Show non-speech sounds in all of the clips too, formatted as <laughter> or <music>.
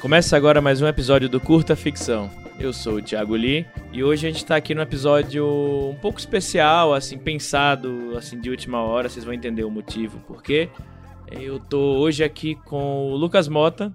Começa agora mais um episódio do Curta Ficção. Eu sou o Thiago Lee e hoje a gente está aqui no episódio um pouco especial, assim, pensado, assim, de última hora, vocês vão entender o motivo, porque eu tô hoje aqui com o Lucas Mota,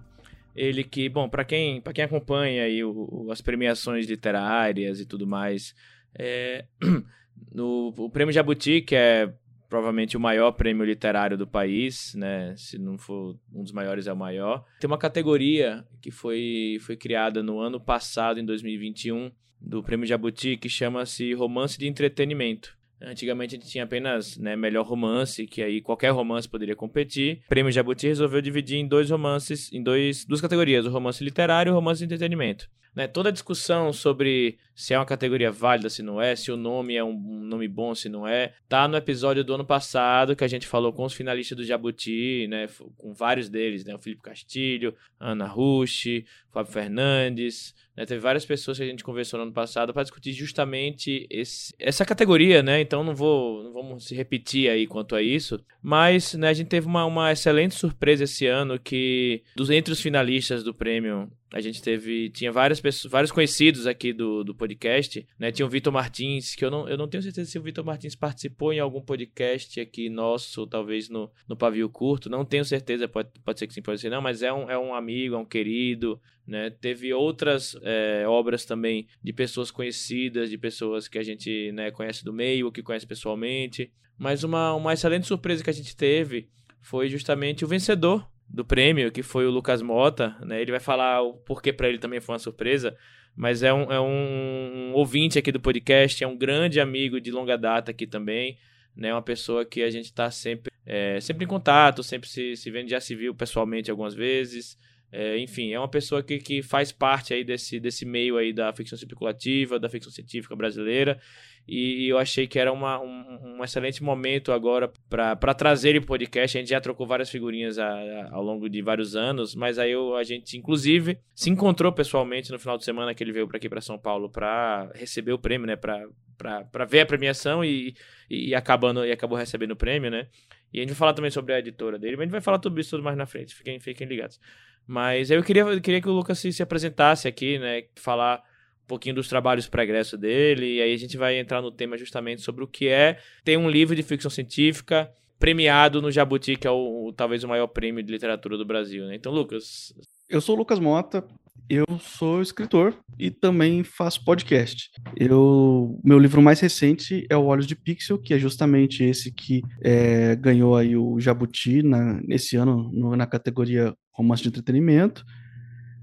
ele que, bom, para quem, quem acompanha aí o, o, as premiações literárias e tudo mais, é, <clears throat> no, o Prêmio Jabuti, que é provavelmente o maior prêmio literário do país, né? Se não for um dos maiores, é o maior. Tem uma categoria que foi, foi criada no ano passado, em 2021, do Prêmio Jabuti, que chama-se Romance de Entretenimento. Antigamente a gente tinha apenas né, melhor romance, que aí qualquer romance poderia competir. O Prêmio Jabuti resolveu dividir em dois romances, em dois, duas categorias, o romance literário e o romance de entretenimento. Né, toda a discussão sobre se é uma categoria válida, se não é, se o nome é um nome bom, se não é, tá no episódio do ano passado que a gente falou com os finalistas do Jabuti, né, com vários deles, né, o Felipe Castilho, Ana Rushi, Fábio Fernandes, né, teve várias pessoas que a gente conversou no ano passado para discutir justamente esse, essa categoria, né? Então não vou, não vamos se repetir aí quanto a isso, mas né, a gente teve uma, uma excelente surpresa esse ano que dos entre os finalistas do prêmio a gente teve tinha várias pessoas, vários conhecidos aqui do, do podcast, né? Tinha o Vitor Martins, que eu não, eu não tenho certeza se o Vitor Martins participou em algum podcast aqui nosso, talvez no, no Pavio Curto, não tenho certeza, pode, pode ser que sim, pode ser não, mas é um, é um amigo, é um querido, né? Teve outras é, obras também de pessoas conhecidas, de pessoas que a gente né, conhece do meio, ou que conhece pessoalmente. Mas uma, uma excelente surpresa que a gente teve foi justamente o vencedor do prêmio, que foi o Lucas Mota. Né? Ele vai falar o porquê para ele também foi uma surpresa. Mas é um, é um ouvinte aqui do podcast, é um grande amigo de longa data aqui também né? Uma pessoa que a gente está sempre, é, sempre em contato, sempre se, se vendo, já se viu pessoalmente algumas vezes. É, enfim, é uma pessoa que, que faz parte aí desse, desse meio aí da ficção especulativa, da ficção científica brasileira. E, eu achei que era uma, um, um excelente momento agora para trazer ele podcast. A gente já trocou várias figurinhas a, a, ao longo de vários anos, mas aí eu, a gente, inclusive, se encontrou pessoalmente no final de semana que ele veio para aqui para São Paulo para receber o prêmio, né? Para ver a premiação e, e, acabando, e acabou recebendo o prêmio, né? E a gente vai falar também sobre a editora dele, mas a gente vai falar tudo isso tudo mais na frente. Fiquem, fiquem ligados. Mas eu queria, eu queria que o Lucas se, se apresentasse aqui, né? Falar um pouquinho dos trabalhos progresso dele, e aí a gente vai entrar no tema justamente sobre o que é ter um livro de ficção científica premiado no Jabuti, que é o, o talvez o maior prêmio de literatura do Brasil, né? Então, Lucas. Eu sou o Lucas Mota, eu sou escritor e também faço podcast. Eu, meu livro mais recente é o Olhos de Pixel, que é justamente esse que é, ganhou aí o Jabuti na, nesse ano no, na categoria romance de entretenimento.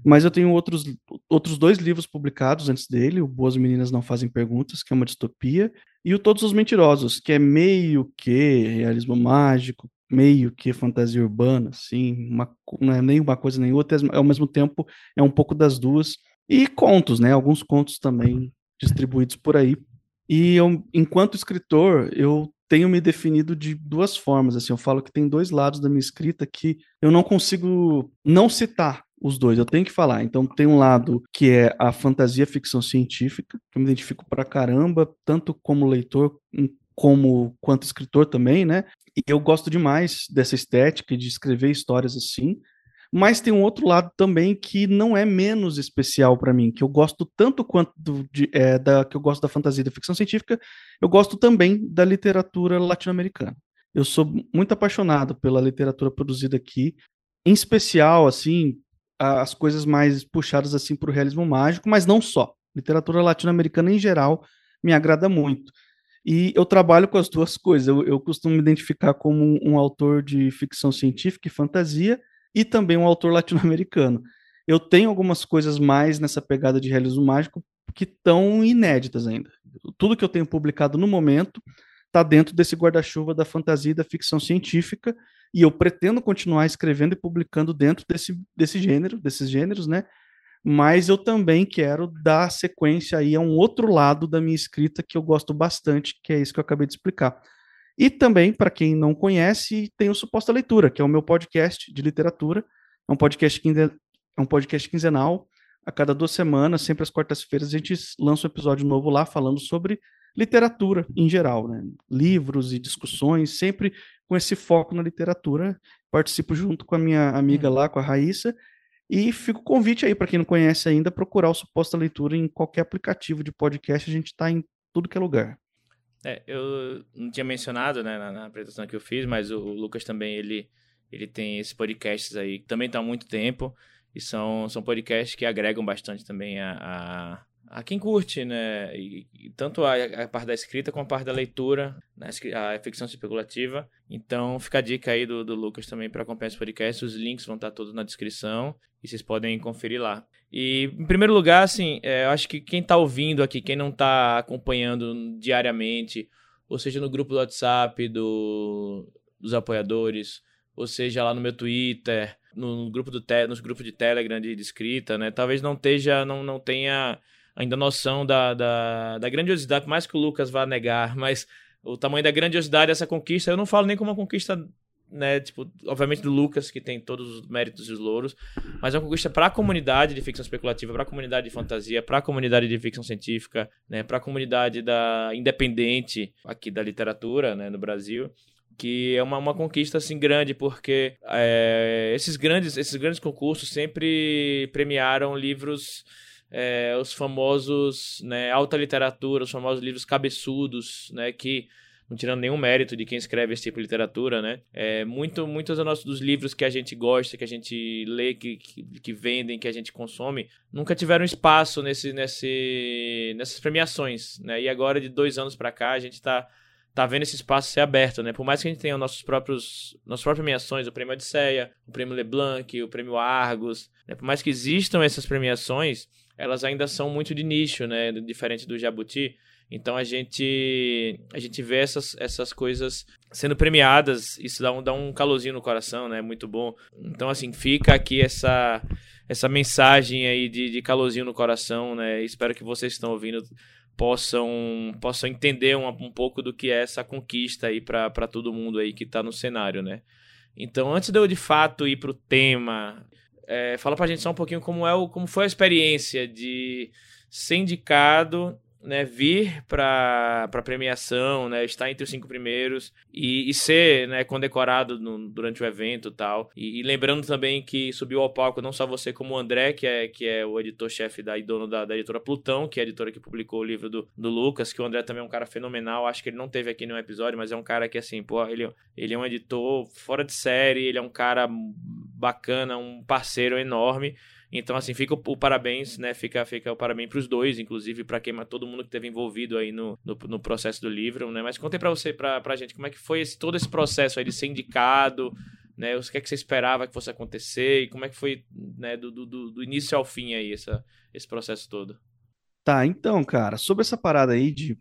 Mas eu tenho outros, outros dois livros publicados antes dele: o Boas Meninas Não Fazem Perguntas, que é uma distopia, e o Todos os Mentirosos, que é meio que realismo mágico, meio que fantasia urbana, assim, uma, não é nem uma coisa nem outra, ao mesmo tempo é um pouco das duas. E contos, né? Alguns contos também distribuídos por aí. E eu, enquanto escritor, eu tenho me definido de duas formas. Assim, eu falo que tem dois lados da minha escrita que eu não consigo não citar os dois, eu tenho que falar. Então, tem um lado que é a fantasia ficção científica, que eu me identifico pra caramba, tanto como leitor como quanto escritor também, né? E eu gosto demais dessa estética de escrever histórias assim. Mas tem um outro lado também que não é menos especial para mim, que eu gosto tanto quanto do, de, é, da que eu gosto da fantasia e da ficção científica, eu gosto também da literatura latino-americana. Eu sou muito apaixonado pela literatura produzida aqui, em especial assim as coisas mais puxadas assim para o realismo mágico, mas não só. Literatura latino-americana em geral me agrada muito. E eu trabalho com as duas coisas. Eu, eu costumo me identificar como um, um autor de ficção científica e fantasia, e também um autor latino-americano. Eu tenho algumas coisas mais nessa pegada de realismo mágico que estão inéditas ainda. Tudo que eu tenho publicado no momento está dentro desse guarda-chuva da fantasia e da ficção científica, e eu pretendo continuar escrevendo e publicando dentro desse, desse gênero, desses gêneros, né? Mas eu também quero dar sequência aí a um outro lado da minha escrita que eu gosto bastante, que é isso que eu acabei de explicar. E também, para quem não conhece, tem o Suposta Leitura, que é o meu podcast de literatura. É um podcast, é um podcast quinzenal. A cada duas semanas, sempre às quartas-feiras, a gente lança um episódio novo lá falando sobre literatura em geral, né? livros e discussões, sempre com esse foco na literatura. Participo junto com a minha amiga hum. lá, com a Raíssa, e fica o convite aí para quem não conhece ainda, procurar o Suposta Leitura em qualquer aplicativo de podcast, a gente está em tudo que é lugar. É, eu não tinha mencionado né, na, na, apresentação que eu fiz, mas o, o Lucas também, ele, ele tem esses podcasts aí, que também estão há muito tempo, e são, são podcasts que agregam bastante também a, a a quem curte, né? E, e tanto a, a, parte da escrita como a parte da leitura, né? a ficção especulativa. Então, fica a dica aí do, do Lucas também para acompanhar esse podcast. Os links vão estar todos na descrição e vocês podem conferir lá. E, em primeiro lugar, assim, é, eu acho que quem está ouvindo aqui, quem não está acompanhando diariamente, ou seja, no grupo do WhatsApp do, dos apoiadores, ou seja, lá no meu Twitter, no, no grupo do te, nos grupos de Telegram de, de escrita, né? Talvez não esteja, não, não tenha ainda noção da, da, da grandiosidade, por mais que o Lucas vá negar, mas o tamanho da grandiosidade dessa conquista, eu não falo nem como uma conquista, né, tipo, obviamente do Lucas, que tem todos os méritos e os louros, mas é uma conquista para a comunidade de ficção especulativa, para a comunidade de fantasia, para a comunidade de ficção científica, né, para a comunidade da independente aqui da literatura, né, no Brasil que é uma, uma conquista assim grande porque é, esses grandes esses grandes concursos sempre premiaram livros é, os famosos, né, alta literatura, os famosos livros cabeçudos, né, que não tirando nenhum mérito de quem escreve esse tipo de literatura, né? É, muito, muitos dos, dos livros que a gente gosta, que a gente lê, que, que, que vendem, que a gente consome, nunca tiveram espaço nesse, nesse, nessas premiações, né? E agora, de dois anos para cá, a gente está tá vendo esse espaço ser aberto, né? Por mais que a gente tenha nossos próprios, nossas próprias premiações, o Prêmio Odisseia, o Prêmio Leblanc, o Prêmio Argos, né? por mais que existam essas premiações, elas ainda são muito de nicho, né? Diferente do Jabuti. Então a gente a gente vê essas, essas coisas sendo premiadas, isso dá um, dá um calorzinho no coração, né? Muito bom. Então, assim, fica aqui essa, essa mensagem aí de, de calorzinho no coração, né? Espero que vocês que estão ouvindo possam, possam entender um, um pouco do que é essa conquista aí para todo mundo aí que está no cenário, né? Então, antes de eu de fato ir para o tema é, fala pra gente só um pouquinho como, é o, como foi a experiência de ser indicado né, vir para a premiação, né, estar entre os cinco primeiros e, e ser né, condecorado no, durante o evento tal. E, e, lembrando também que subiu ao palco não só você, como o André, que é, que é o editor-chefe da, e dono da, da, editora Plutão, que é a editora que publicou o livro do, do Lucas, que o André também é um cara fenomenal. Acho que ele não teve aqui nenhum episódio, mas é um cara que, assim, pô, ele, ele é um editor fora de série, ele é um cara bacana, um parceiro enorme. Então, assim, fica o, parabéns, né? Fica, fica o parabéns para os dois, inclusive para quem todo mundo que esteve envolvido aí no, no, no, processo do livro, né? Mas contem para você, para a gente, como é que foi esse, todo esse processo aí de ser indicado, né? O que é que você esperava que fosse acontecer e como é que foi, né? Do, do, do início ao fim aí, essa, esse processo todo. Tá, então, cara, sobre essa parada aí de,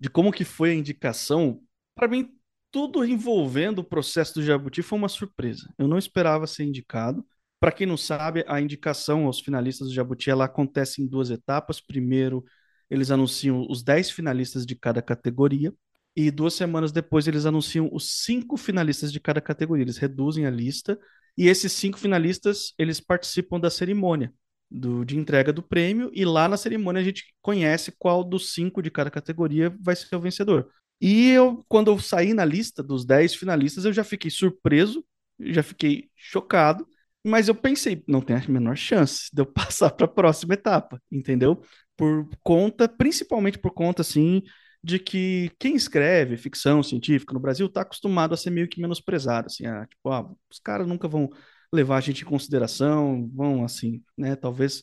de como que foi a indicação, para mim tudo envolvendo o processo do Jabuti foi uma surpresa. Eu não esperava ser indicado. Para quem não sabe, a indicação aos finalistas do Jabuti ela acontece em duas etapas. Primeiro, eles anunciam os 10 finalistas de cada categoria. E duas semanas depois, eles anunciam os cinco finalistas de cada categoria. Eles reduzem a lista. E esses cinco finalistas, eles participam da cerimônia do, de entrega do prêmio. E lá na cerimônia, a gente conhece qual dos cinco de cada categoria vai ser o vencedor. E eu, quando eu saí na lista dos 10 finalistas, eu já fiquei surpreso, já fiquei chocado mas eu pensei, não tem a menor chance de eu <laughs> passar para a próxima etapa, entendeu? Por conta, principalmente por conta, assim, de que quem escreve ficção científica no Brasil está acostumado a ser meio que menosprezado, assim, a, tipo, ah, os caras nunca vão levar a gente em consideração, vão, assim, né, talvez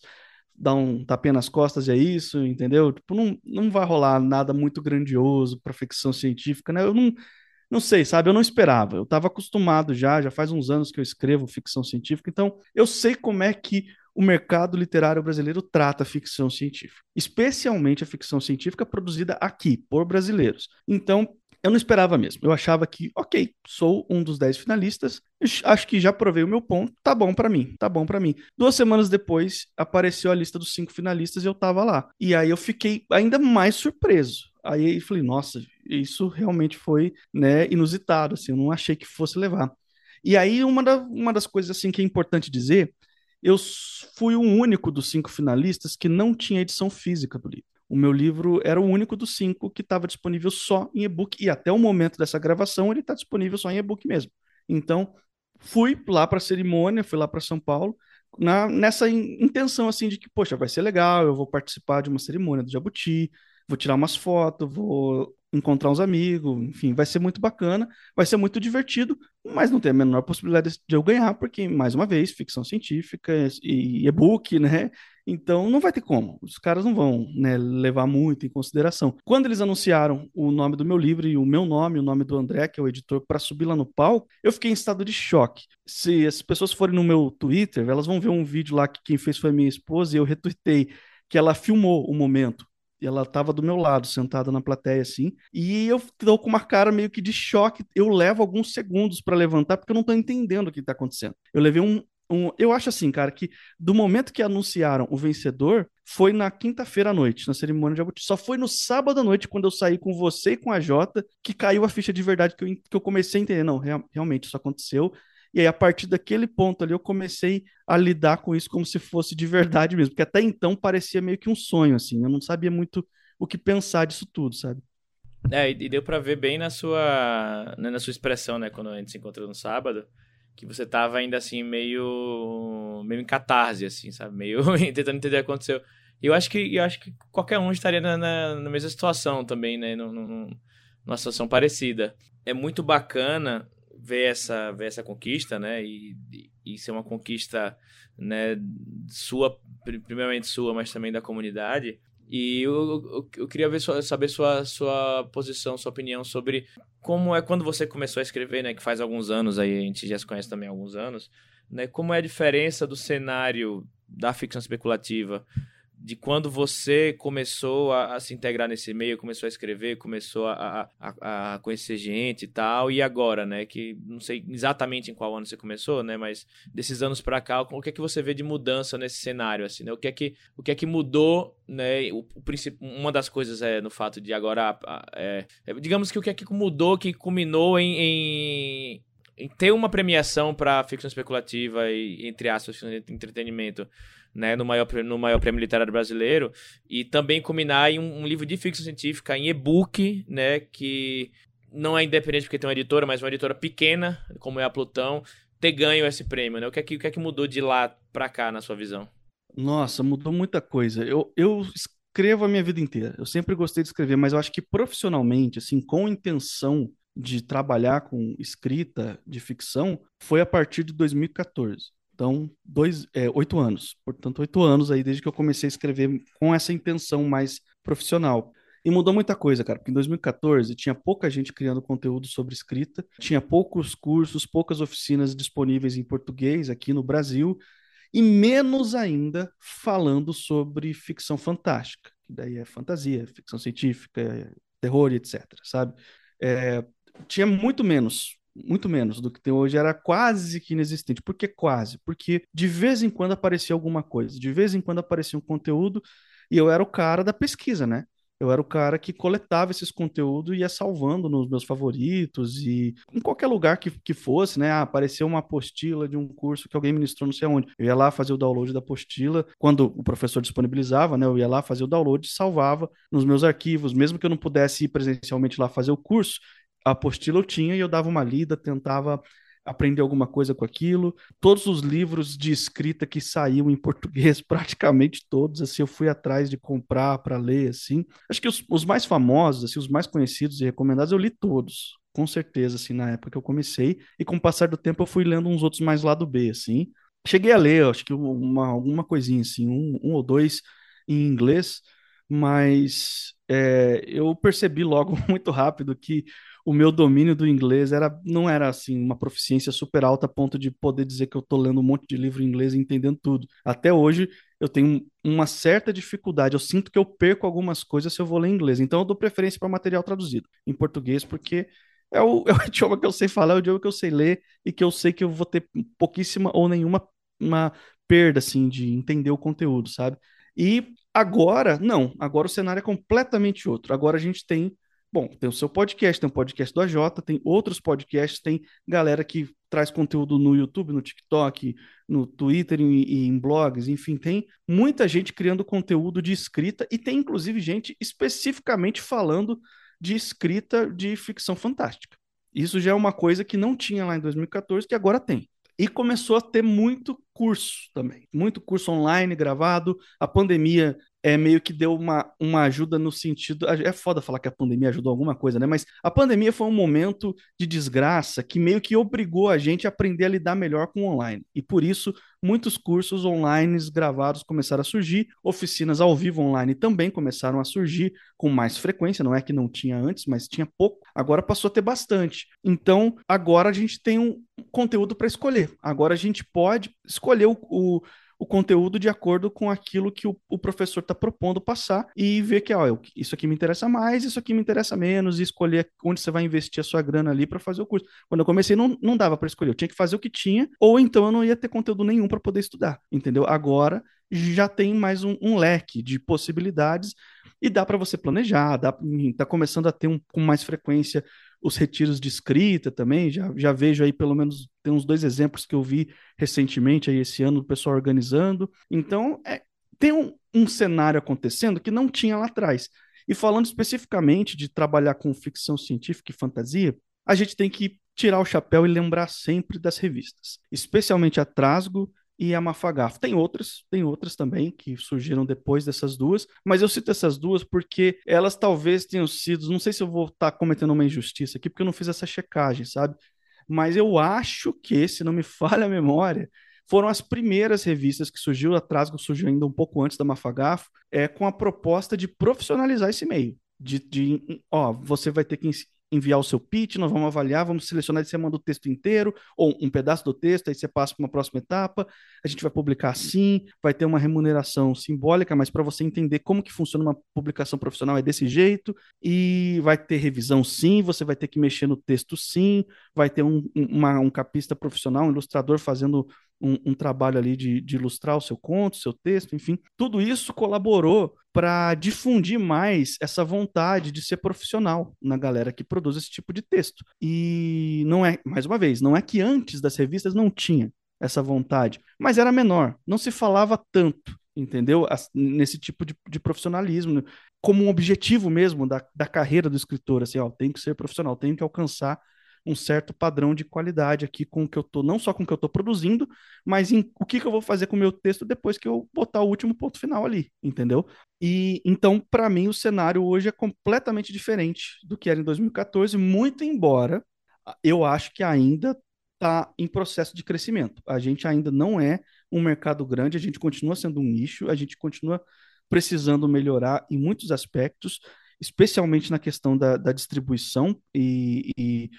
dar um tapinha nas costas e é isso, entendeu? Tipo, não, não vai rolar nada muito grandioso para ficção científica, né? Eu não, não sei, sabe? Eu não esperava. Eu estava acostumado já, já faz uns anos que eu escrevo ficção científica, então eu sei como é que o mercado literário brasileiro trata a ficção científica, especialmente a ficção científica produzida aqui por brasileiros. Então, eu não esperava mesmo. Eu achava que, ok, sou um dos dez finalistas, acho que já provei o meu ponto, tá bom para mim, tá bom para mim. Duas semanas depois, apareceu a lista dos cinco finalistas e eu tava lá. E aí eu fiquei ainda mais surpreso. Aí eu falei, nossa, isso realmente foi, né, inusitado, assim, eu não achei que fosse levar. E aí uma, da, uma das coisas, assim, que é importante dizer, eu fui o único dos cinco finalistas que não tinha edição física do livro. O meu livro era o único dos cinco que estava disponível só em e-book, e até o momento dessa gravação ele está disponível só em e-book mesmo. Então, fui lá para a cerimônia, fui lá para São Paulo, na, nessa in, intenção assim de que, poxa, vai ser legal, eu vou participar de uma cerimônia do Jabuti, vou tirar umas fotos, vou encontrar uns amigos, enfim, vai ser muito bacana, vai ser muito divertido, mas não tem a menor possibilidade de eu ganhar, porque, mais uma vez, ficção científica e e-book, né? Então não vai ter como. Os caras não vão né, levar muito em consideração. Quando eles anunciaram o nome do meu livro e o meu nome, o nome do André, que é o editor, para subir lá no palco, eu fiquei em estado de choque. Se as pessoas forem no meu Twitter, elas vão ver um vídeo lá que quem fez foi minha esposa e eu retuitei que ela filmou o momento ela estava do meu lado, sentada na plateia assim, e eu tô com uma cara meio que de choque. Eu levo alguns segundos para levantar porque eu não tô entendendo o que está acontecendo. Eu levei um, um, eu acho assim, cara, que do momento que anunciaram o vencedor, foi na quinta-feira à noite, na cerimônia de Jabuti. Só foi no sábado à noite, quando eu saí com você e com a Jota, que caiu a ficha de verdade, que eu, que eu comecei a entender. Não, real, realmente isso aconteceu. E aí, a partir daquele ponto ali, eu comecei a lidar com isso como se fosse de verdade mesmo, porque até então parecia meio que um sonho, assim. Eu não sabia muito o que pensar disso tudo, sabe? É, e deu para ver bem na sua, né, na sua expressão, né, quando a gente se encontrou no sábado, que você tava ainda assim meio meio em catarse assim, sabe? Meio <laughs> tentando entender o que aconteceu. Eu acho que eu acho que qualquer um estaria na, na, na mesma situação também, né, numa situação parecida. É muito bacana ver essa, ver essa conquista, né? E, e, ser uma conquista, né? Sua, primeiramente sua, mas também da comunidade. E eu, eu, eu queria ver, saber sua, sua posição, sua opinião sobre como é quando você começou a escrever, né? Que faz alguns anos aí, a gente já se conhece também há alguns anos, né? Como é a diferença do cenário da ficção especulativa de quando você começou a, a, se integrar nesse meio, começou a escrever, começou a, a, a, conhecer gente e tal, e agora, né, que não sei exatamente em qual ano você começou, né, mas desses anos para cá, o que é que você vê de mudança nesse cenário, assim, né, o que é que, o que, é que mudou, né, o, o uma das coisas é no fato de agora, é, é, digamos que o que é que mudou, que culminou em, em ter uma premiação para ficção especulativa e, entre aspas, entretenimento, né, no maior, no maior prêmio literário brasileiro, e também culminar em um, um livro de ficção científica em e-book, né, que não é independente porque tem uma editora, mas uma editora pequena, como é a Plutão, ter ganho esse prêmio, né? O que é que, o que, é que mudou de lá para cá, na sua visão? Nossa, mudou muita coisa. Eu, eu escrevo a minha vida inteira. Eu sempre gostei de escrever, mas eu acho que profissionalmente, assim, com intenção de trabalhar com escrita de ficção foi a partir de 2014. Então, dois, é, oito anos. Portanto, oito anos aí desde que eu comecei a escrever com essa intenção mais profissional. E mudou muita coisa, cara, porque em 2014 tinha pouca gente criando conteúdo sobre escrita, tinha poucos cursos, poucas oficinas disponíveis em português aqui no Brasil, e menos ainda falando sobre ficção fantástica, que daí é fantasia, ficção científica, terror, etc, sabe? É, tinha muito menos, muito menos do que tem hoje, era quase que inexistente. Por que quase? Porque de vez em quando aparecia alguma coisa, de vez em quando aparecia um conteúdo e eu era o cara da pesquisa, né? Eu era o cara que coletava esses conteúdos e ia salvando nos meus favoritos e em qualquer lugar que, que fosse, né? Ah, apareceu uma apostila de um curso que alguém ministrou não sei onde. Eu ia lá fazer o download da apostila. Quando o professor disponibilizava, né? Eu ia lá fazer o download e salvava nos meus arquivos. Mesmo que eu não pudesse ir presencialmente lá fazer o curso, a apostila eu tinha e eu dava uma lida, tentava aprender alguma coisa com aquilo. Todos os livros de escrita que saíam em português, <laughs> praticamente todos, assim, eu fui atrás de comprar para ler, assim. Acho que os, os, mais famosos, assim, os mais conhecidos e recomendados, eu li todos, com certeza, assim, na época que eu comecei. E com o passar do tempo eu fui lendo uns outros mais lado B, assim. Cheguei a ler, acho que uma, alguma coisinha, assim, um, um ou dois em inglês, mas é, eu percebi logo <laughs> muito rápido que o meu domínio do inglês era, não era assim uma proficiência super alta a ponto de poder dizer que eu estou lendo um monte de livro em inglês e entendendo tudo. Até hoje eu tenho uma certa dificuldade, eu sinto que eu perco algumas coisas se eu vou ler em inglês. Então eu dou preferência para material traduzido em português porque é o, <laughs> é o idioma que eu sei falar, é o idioma que eu sei ler e que eu sei que eu vou ter pouquíssima ou nenhuma uma perda assim de entender o conteúdo, sabe? E agora, não, agora o cenário é completamente outro. Agora a gente tem Bom, tem o seu podcast, tem o podcast do AJ, tem outros podcasts, tem galera que traz conteúdo no YouTube, no TikTok, no Twitter e, em blogs, enfim, tem muita gente criando conteúdo de escrita e tem inclusive gente especificamente falando de escrita de ficção fantástica. Isso já é uma coisa que não tinha lá em 2014, que agora tem. E começou a ter muito curso também, muito curso online gravado. A pandemia é meio que deu uma, uma ajuda no sentido. É foda falar que a pandemia ajudou alguma coisa, né? Mas a pandemia foi um momento de desgraça que meio que obrigou a gente a aprender a lidar melhor com o online. E por isso, muitos cursos online gravados começaram a surgir, oficinas ao vivo online também começaram a surgir com mais frequência. Não é que não tinha antes, mas tinha pouco. Agora passou a ter bastante. Então, agora a gente tem um conteúdo para escolher. Agora a gente pode escolher o, o o conteúdo de acordo com aquilo que o, o professor está propondo passar e ver que ó, isso aqui me interessa mais, isso aqui me interessa menos, e escolher onde você vai investir a sua grana ali para fazer o curso. Quando eu comecei, não, não dava para escolher, eu tinha que fazer o que tinha, ou então eu não ia ter conteúdo nenhum para poder estudar, entendeu? Agora já tem mais um, um leque de possibilidades e dá para você planejar, dá, tá começando a ter um, com mais frequência os retiros de escrita também, já, já vejo aí pelo menos, tem uns dois exemplos que eu vi recentemente aí esse ano, o pessoal organizando. Então, é, tem um, um cenário acontecendo que não tinha lá atrás. E falando especificamente de trabalhar com ficção científica e fantasia, a gente tem que tirar o chapéu e lembrar sempre das revistas, especialmente a Trasgo e a Mafagafo. Tem outras, tem outras também que surgiram depois dessas duas, mas eu cito essas duas porque elas talvez tenham sido, não sei se eu vou estar tá cometendo uma injustiça aqui, porque eu não fiz essa checagem, sabe? Mas eu acho que, se não me <laughs> falha a memória, foram as primeiras revistas que surgiu, a Trasgo surgiu ainda um pouco antes da Mafagafo, é, com a proposta de profissionalizar esse meio. De, de, ó, você vai ter que enviar o seu pitch, nós vamos avaliar, vamos selecionar, você manda o texto inteiro, ou um pedaço do texto, aí você passa para uma próxima etapa, a gente vai publicar assim, vai ter uma remuneração simbólica, mas para você entender como que funciona uma publicação profissional é desse jeito, e vai ter revisão sim, você vai ter que mexer no texto sim, vai ter um, uma, um capista profissional, um ilustrador fazendo um, um, trabalho ali de, de ilustrar o seu conto, seu texto, enfim. Tudo isso colaborou para difundir mais essa vontade de ser profissional na galera que produz esse tipo de texto. E não é, mais uma vez, não é que antes das revistas não tinha essa vontade, mas era menor, não se falava tanto, entendeu? Nesse tipo de, de profissionalismo, como um objetivo mesmo da, da carreira do escritor, assim, ó, tem que ser profissional, tem que alcançar um certo padrão de qualidade aqui com o que eu tô, não só com o que eu tô produzindo, mas em o que, que eu vou fazer com o meu texto depois que eu botar o último ponto final ali, entendeu? E então, para mim, o cenário hoje é completamente diferente do que era em 2014, muito embora eu acho que ainda está em processo de crescimento. A gente ainda não é um mercado grande, a gente continua sendo um nicho, a gente continua precisando melhorar em muitos aspectos, especialmente na questão da, da distribuição e, e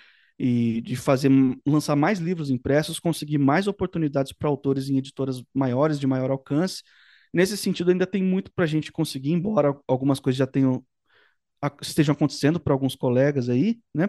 e de fazer lançar mais livros impressos, conseguir mais oportunidades para autores em editoras maiores, de maior alcance. Nesse sentido, ainda tem muito para a gente conseguir, embora algumas coisas já tenham estejam acontecendo para alguns colegas aí, né?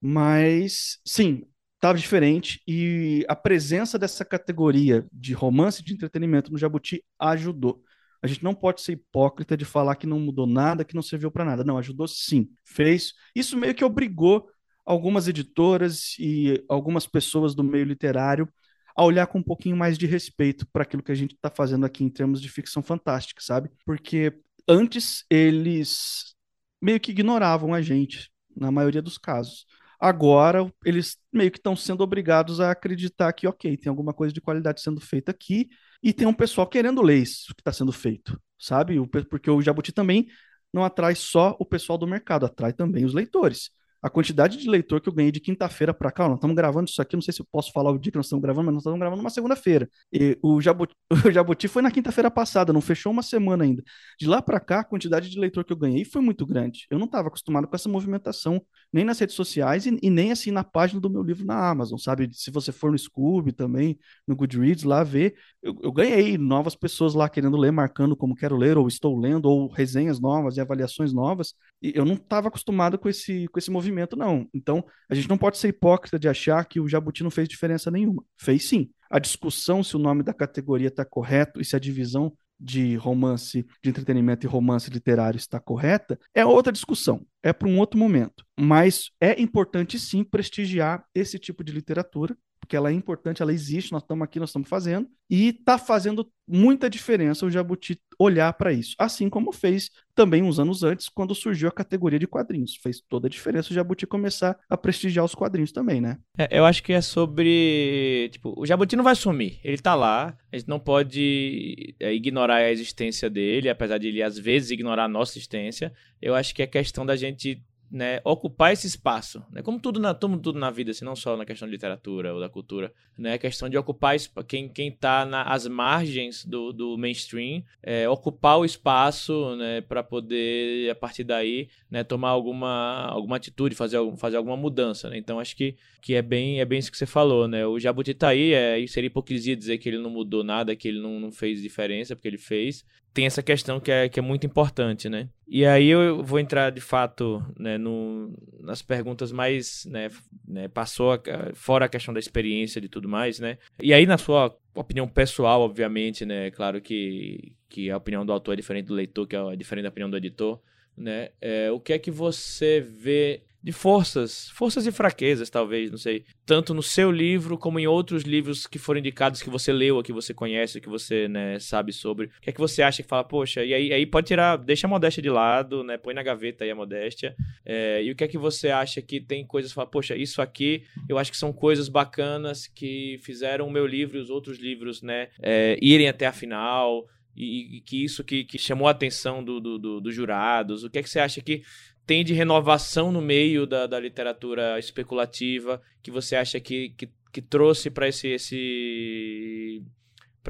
Mas sim, estava diferente e a presença dessa categoria de romance de entretenimento no Jabuti ajudou. A gente não pode ser hipócrita de falar que não mudou nada, que não serviu para nada. Não, ajudou sim. Fez. Isso meio que obrigou algumas editoras e algumas pessoas do meio literário a olhar com um pouquinho mais de respeito para aquilo que a gente está fazendo aqui em termos de ficção fantástica, sabe? Porque antes eles meio que ignoravam a gente, na maioria dos casos. Agora eles meio que estão sendo obrigados a acreditar que, ok, tem alguma coisa de qualidade sendo feita aqui e tem um pessoal querendo ler isso que está sendo feito, sabe? Porque o Jabuti também não atrai só o pessoal do mercado, atrai também os leitores a quantidade de leitor que eu ganhei de quinta-feira para cá, nós estamos gravando isso aqui, não sei se eu posso falar o dia que nós estamos gravando, mas nós estamos gravando uma segunda-feira. E o Jabuti, <laughs> o Jabuti foi na quinta-feira passada, não fechou uma semana ainda. De lá para cá, a quantidade de leitor que eu ganhei foi muito grande. Eu não estava acostumado com essa movimentação, nem nas redes sociais e, e, nem assim na página do meu livro na Amazon, sabe? Se você for no Scoob também, no Goodreads, lá ver, eu, eu ganhei novas pessoas lá querendo ler, marcando como quero ler, ou estou lendo, ou resenhas novas e avaliações novas. E eu não estava acostumado com esse, com esse movimento movimento, não. Então, a gente não pode ser hipócrita de achar que o Jabuti não fez diferença nenhuma. Fez sim. A discussão se o nome da categoria está correto e se a divisão de romance, de entretenimento e romance literário está correta, é outra discussão, é para um outro momento. Mas é importante sim prestigiar esse tipo de literatura, porque ela é importante, ela existe, nós estamos aqui, nós estamos fazendo, e está fazendo muita diferença o Jabuti olhar para isso. Assim como fez também uns anos antes, quando surgiu a categoria de quadrinhos. Fez toda a diferença o Jabuti começar a prestigiar os quadrinhos também, né? É, eu acho que é sobre. Tipo, o Jabuti não vai sumir. Ele tá lá. A gente não pode é, ignorar a existência dele, apesar de ele às vezes ignorar a nossa existência. Eu acho que é questão da gente né, ocupar esse espaço, né, como tudo na tudo, tudo na vida, assim, não só na questão de literatura ou da cultura, né, a questão de ocupar quem quem está nas margens do, do mainstream, é, ocupar o espaço, né, para poder a partir daí, né, tomar alguma alguma atitude, fazer fazer alguma mudança, né? Então acho que que é bem é bem isso que você falou, né? O Jabuti tá aí, é, seria hipocrisia dizer que ele não mudou nada, que ele não, não fez diferença, porque ele fez, tem essa questão que é, que é muito importante, né? E aí eu vou entrar de fato né, no, nas perguntas mais, né, né, passou fora a questão da experiência de tudo mais, né? E aí na sua opinião pessoal, obviamente, né? Claro que, que a opinião do autor é diferente do leitor, que é diferente da opinião do editor, né? É, o que é que você vê de forças, forças e fraquezas, talvez, não sei, tanto no seu livro como em outros livros que foram indicados que você leu, que você conhece, que você né, sabe sobre. O que é que você acha que fala, poxa, e aí, aí pode tirar, deixa a modéstia de lado, né, põe na gaveta aí a modéstia. É, e o que é que você acha que tem coisas, fala, poxa, isso aqui eu acho que são coisas bacanas que fizeram o meu livro e os outros livros, né, é, irem até a final. E, e que isso que, que chamou a atenção dos do, do, do jurados, o que é que você acha que tem de renovação no meio da, da literatura especulativa que você acha que, que, que trouxe para esse, esse,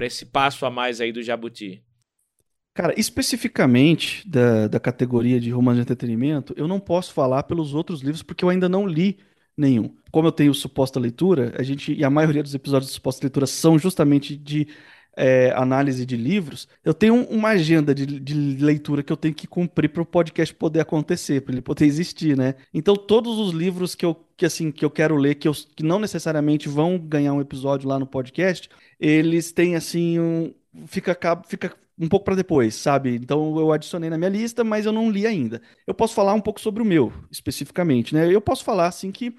esse passo a mais aí do Jabuti? Cara, especificamente da, da categoria de romance de entretenimento, eu não posso falar pelos outros livros porque eu ainda não li nenhum. Como eu tenho suposta leitura, a gente e a maioria dos episódios de suposta leitura são justamente de é, análise de livros, eu tenho uma agenda de, de leitura que eu tenho que cumprir para o podcast poder acontecer, para ele poder existir, né? Então, todos os livros que eu, que, assim, que eu quero ler, que, eu, que não necessariamente vão ganhar um episódio lá no podcast, eles têm, assim, um, fica, fica um pouco para depois, sabe? Então eu adicionei na minha lista, mas eu não li ainda. Eu posso falar um pouco sobre o meu, especificamente, né? Eu posso falar assim que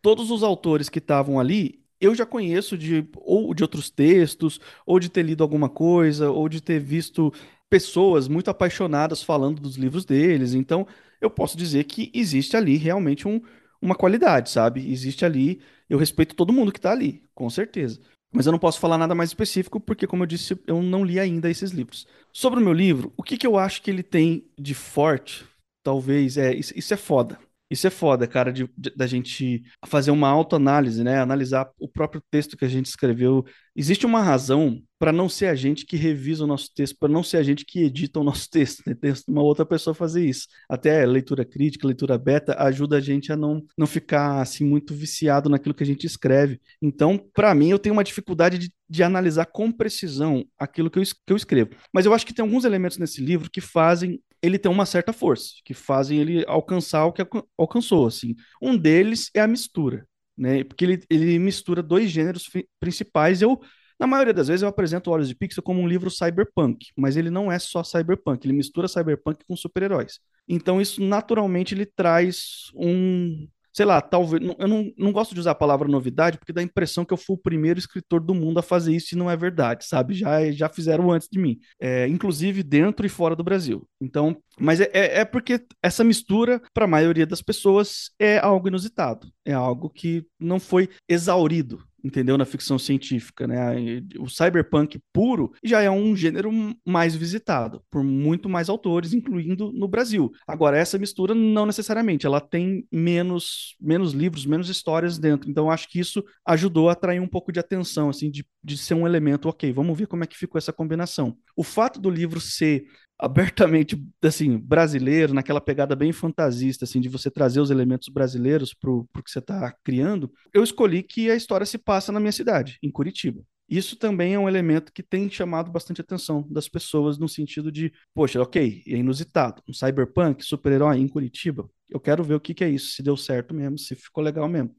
todos os autores que estavam ali, eu já conheço de ou de outros textos, ou de ter lido alguma coisa, ou de ter visto pessoas muito apaixonadas falando dos livros deles. Então, eu posso dizer que existe ali realmente um, uma qualidade, sabe? Existe ali, eu respeito todo mundo que está ali, com certeza. Mas eu não posso falar nada mais específico porque, como eu disse, eu não li ainda esses livros. Sobre o meu livro, o que, que eu acho que ele tem de forte, talvez, é isso, isso é foda. Isso é foda, cara, de, de, da gente fazer uma autoanálise, né? Analisar o próprio texto que a gente escreveu. Existe uma razão para não ser a gente que revisa o nosso texto, para não ser a gente que edita o nosso <laughs> texto, né? Tem uma outra pessoa fazer isso. Até leitura crítica, leitura beta, ajuda a gente a não, não ficar assim muito viciado naquilo que a gente escreve. Então, para mim, eu tenho uma dificuldade de, de analisar com precisão aquilo que eu, que eu escrevo. Mas eu acho que tem alguns elementos nesse livro que fazem ele ter uma certa força, que fazem ele alcançar o que alcançou, assim. Um deles é a mistura, né? Porque ele, ele mistura dois gêneros principais. Eu, na maioria das vezes, eu apresento Olhos de Pixel como um livro cyberpunk, mas ele não é só cyberpunk, ele mistura cyberpunk com super-heróis. Então isso naturalmente ele traz um sei lá, talvez. Eu não, não gosto de usar a palavra novidade, porque dá a impressão que eu fui o primeiro escritor do mundo a fazer isso e não é verdade, sabe? Já, já fizeram antes de mim, é, inclusive dentro e fora do Brasil. Então, mas é, é, é porque essa mistura, para a maioria das pessoas, é algo inusitado, é algo que não foi exaurido entendeu? Na ficção científica, né? O cyberpunk puro já é um gênero mais visitado por muito mais autores, incluindo no Brasil. Agora, essa mistura não necessariamente, ela tem menos, menos livros, menos histórias dentro. Então, acho que isso ajudou a atrair um pouco de atenção, assim, de, de ser um elemento, ok, vamos ver como é que ficou essa combinação. O fato do livro ser abertamente assim brasileiro, naquela pegada bem fantasista assim de você trazer os elementos brasileiros para o que você está criando, eu escolhi que a história se passa na minha cidade, em Curitiba. Isso também é um elemento que tem chamado bastante atenção das pessoas no sentido de, poxa, ok, é inusitado, um cyberpunk, super-herói em Curitiba. Eu quero ver o que, que é isso, se deu certo mesmo, se ficou legal mesmo.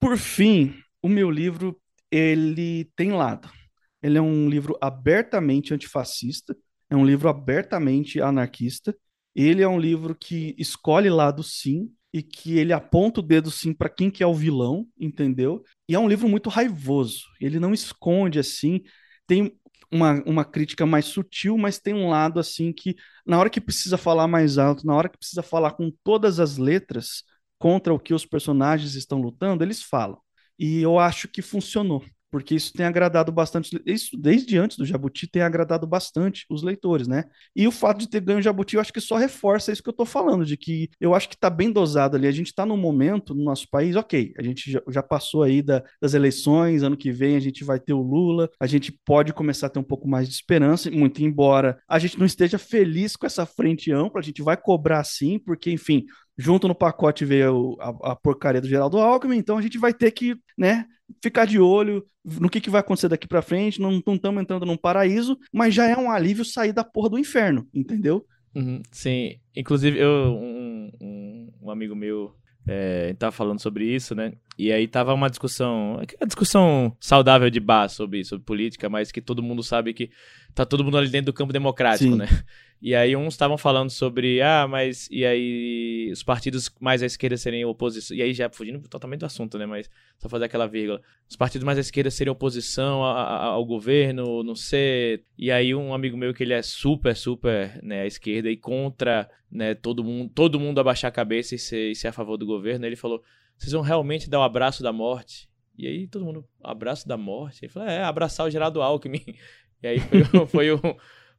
Por fim, o meu livro ele tem lado Ele é um livro abertamente antifascista, é um livro abertamente anarquista. Ele é um livro que escolhe lado sim e que ele aponta o dedo sim para quem que é o vilão, entendeu? E é um livro muito raivoso. Ele não esconde assim, tem uma, uma crítica mais sutil, mas tem um lado assim que na hora que precisa falar mais alto, na hora que precisa falar com todas as letras contra o que os personagens estão lutando, eles falam. E eu acho que funcionou porque isso tem agradado bastante, isso desde antes do Jabuti tem agradado bastante os leitores, né? E o fato de ter ganho o Jabuti, eu acho que só reforça isso que eu tô falando, de que eu acho que tá bem dosado ali. A gente tá num momento no nosso país, ok, a gente já, já passou aí da, das eleições, ano que vem a gente vai ter o Lula, a gente pode começar a ter um pouco mais de esperança, muito embora a gente não esteja feliz com essa frente ampla, a gente vai cobrar sim, porque, enfim, junto no pacote veio a, a, porcaria do Geraldo Alckmin, então a gente vai ter que, né, ficar de olho no que, que vai acontecer daqui para frente. Não estamos entrando num paraíso, mas já é um alívio sair da porra do inferno, entendeu? Uhum, sim, inclusive eu um, um, um amigo meu é, tava falando sobre isso, né? E aí tava uma discussão, uma discussão saudável de bar sobre, sobre política, mas que todo mundo sabe que tá todo mundo ali dentro do campo democrático, Sim. né? E aí uns estavam falando sobre, ah, mas e aí os partidos mais à esquerda serem oposição, e aí já fugindo totalmente do assunto, né, mas só fazer aquela vírgula. Os partidos mais à esquerda seriam oposição a, a, ao governo, não sei. E aí um amigo meu que ele é super, super, né, à esquerda e contra, né, todo mundo, todo mundo abaixar a cabeça e ser, e ser a favor do governo, ele falou: "Vocês vão realmente dar o abraço da morte?" E aí todo mundo, abraço da morte? Ele falou: "É, abraçar o Geraldo Alckmin." <laughs> E aí foi, foi o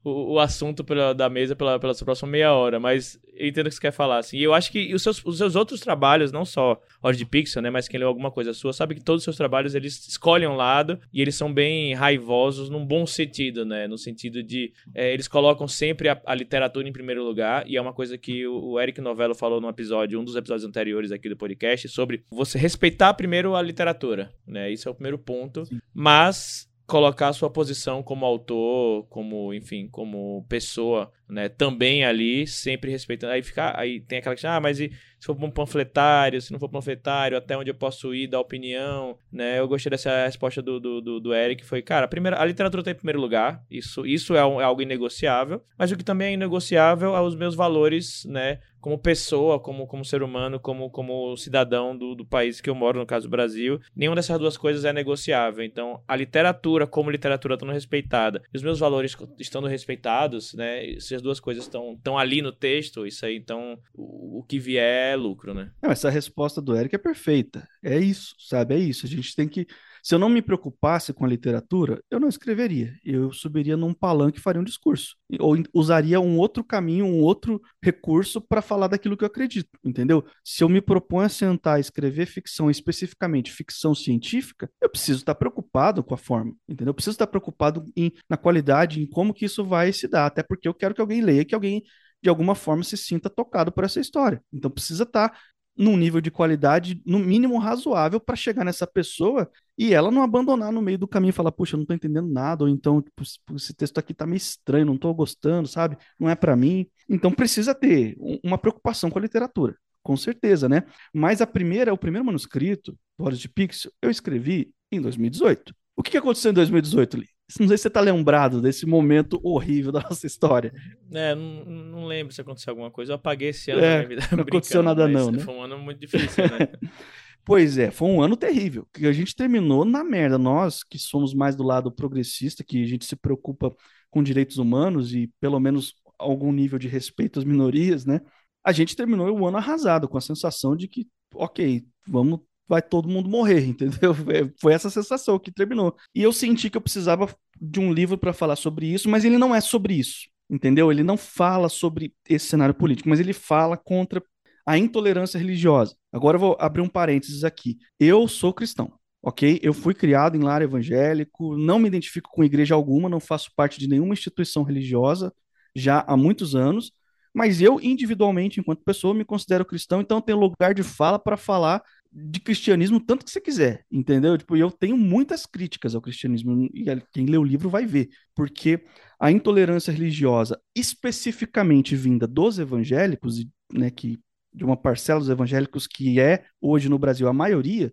o, o assunto pela, da mesa pela, pela sua próxima meia hora, mas eu entendo o que você quer falar, assim. E eu acho que os seus, os seus outros trabalhos, não só Hora de Pixel, né, mas quem leu alguma coisa sua, sabe que todos os seus trabalhos, eles escolhem um lado e eles são bem raivosos num bom sentido, né, no sentido de é, eles colocam sempre a, a, literatura em primeiro lugar e é uma coisa que o, o Eric Novello falou no episódio, um dos episódios anteriores aqui do podcast, sobre você respeitar primeiro a literatura, né, isso é o primeiro ponto, Sim. mas colocar a sua posição como autor, como, enfim, como pessoa, né, também ali, sempre respeitando. Aí fica, aí tem aquela questão, ah, mas e se for um panfletário, se não for panfletário, até onde eu posso ir, dar opinião, né? Eu gostei dessa resposta do, do, do, do Eric, foi, cara, a, primeira, a literatura está em primeiro lugar, isso, isso é, um, é algo inegociável, mas o que também é inegociável é os meus valores, né, como pessoa, como, como ser humano, como, como cidadão do, do país que eu moro, no caso do Brasil. Nenhuma dessas duas coisas é negociável. Então, a literatura, como literatura, estando respeitada, e os meus valores estando respeitados, né? Se as duas coisas estão ali no texto, isso aí, então, o, o que vier é lucro, né? Não, essa resposta do Eric é perfeita. É isso, sabe? É isso. A gente tem que se eu não me preocupasse com a literatura, eu não escreveria. Eu subiria num palanque e faria um discurso. Ou usaria um outro caminho, um outro recurso para falar daquilo que eu acredito, entendeu? Se eu me proponho a sentar e escrever ficção, especificamente ficção científica, eu preciso estar preocupado com a forma, entendeu? Eu preciso estar preocupado em, na qualidade, em como que isso vai se dar, até porque eu quero que alguém leia, que alguém de alguma forma se sinta tocado por essa história. Então precisa estar num nível de qualidade, no mínimo razoável, para chegar nessa pessoa e ela não abandonar no meio do caminho e falar, puxa, eu não tô entendendo nada, ou então, tipo, esse texto aqui tá meio estranho, não tô gostando, sabe? Não é para mim. Então precisa ter uma preocupação com a literatura, com certeza, né? Mas a primeira, o primeiro manuscrito, Horas de Pixel, eu escrevi em 2018. O que aconteceu em 2018, Lee? Não sei se você tá lembrado desse momento horrível da <laughs> nossa história. É, não, não lembro se aconteceu alguma coisa. Eu apaguei esse ano. É, não <laughs> aconteceu nada não, né? Foi um ano muito difícil, né? <laughs> pois é, foi um ano terrível. Que a gente terminou na merda. Nós, que somos mais do lado progressista, que a gente se preocupa com direitos humanos e pelo menos algum nível de respeito às minorias, né? A gente terminou o ano arrasado, com a sensação de que, ok, vamos vai todo mundo morrer, <laughs> entendeu? É, foi essa sensação que terminou. E eu senti que eu precisava de um livro para falar sobre isso, mas ele não é sobre isso, entendeu? Ele não fala sobre esse cenário político, mas ele fala contra a intolerância religiosa. Agora eu vou abrir um parênteses aqui. Eu sou cristão, ok? Eu fui criado em lar evangélico, não me identifico com igreja alguma, não faço parte de nenhuma instituição religiosa já há muitos anos, mas eu individualmente, enquanto pessoa, me considero cristão, então tenho lugar de fala para falar de cristianismo tanto que você quiser, entendeu? Tipo, eu tenho muitas críticas ao cristianismo, e quem lê o livro vai ver, porque a intolerância religiosa, especificamente vinda dos evangélicos, né, que de uma parcela dos evangélicos que é hoje no Brasil a maioria,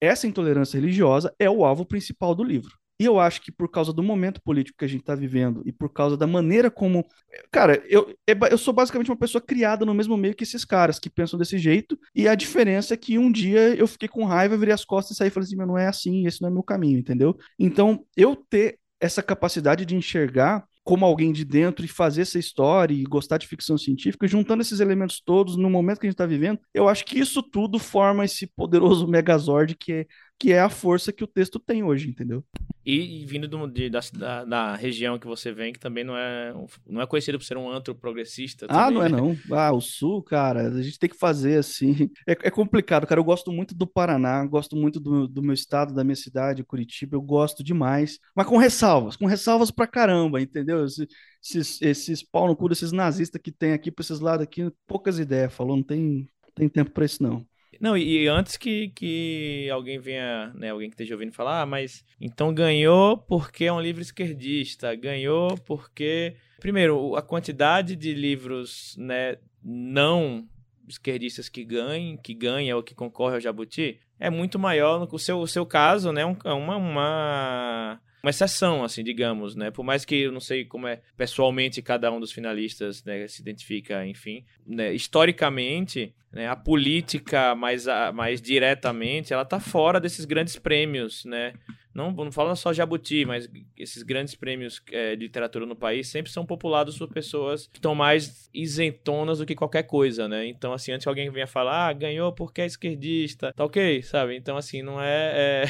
essa intolerância religiosa é o alvo principal do livro. E eu acho que por causa do momento político que a gente está vivendo e por causa da maneira como. Cara, eu, é eu sou basicamente uma pessoa criada no mesmo meio que esses caras que pensam desse jeito. E a diferença é que um dia eu fiquei com raiva, virei as costas e saí e falei assim: meu, não é assim, esse não é meu caminho, entendeu? Então, eu ter essa capacidade de enxergar como alguém de dentro e fazer essa história e gostar de ficção científica, juntando esses elementos todos no momento que a gente está vivendo, eu acho que isso tudo forma esse poderoso Megazord que é, que é a força que o texto tem hoje, entendeu? E, e vindo do, de, da, da, da, região que você vem, que também não é, não é conhecido por ser um antro progressista. Ah, não é não. Ah, o Sul, cara, a gente tem que fazer assim. <laughs> É, é complicado, cara. Eu gosto muito do Paraná, gosto muito do, do meu estado, da minha cidade, Curitiba. Eu gosto demais. Mas com ressalvas, com ressalvas pra caramba, entendeu? Esses, esses pau no cu desses nazistas que tem aqui pra esses lados aqui, poucas ideias, falou. Não tem, tem tempo pra isso, não. Não, e, antes que, que alguém venha, né, alguém que esteja ouvindo falar, ah, mas então ganhou porque é um livro esquerdista, ganhou porque. Primeiro, a quantidade de livros né, não esquerdistas que ganhem, que ganha ou que concorre ao Jabuti é muito maior. O seu, seu caso, né, é uma, uma uma exceção, assim, digamos, né? Por mais que eu não sei como é pessoalmente cada um dos finalistas né, se identifica, enfim, né? historicamente, né, a política mais, mais diretamente, ela tá fora desses grandes prêmios, né? Não, não falando só Jabuti, mas esses grandes prêmios é, de literatura no país sempre são populados por pessoas que estão mais isentonas do que qualquer coisa, né? Então, assim, antes que alguém venha falar, ah, ganhou porque é esquerdista, tá ok, sabe? Então, assim, não é.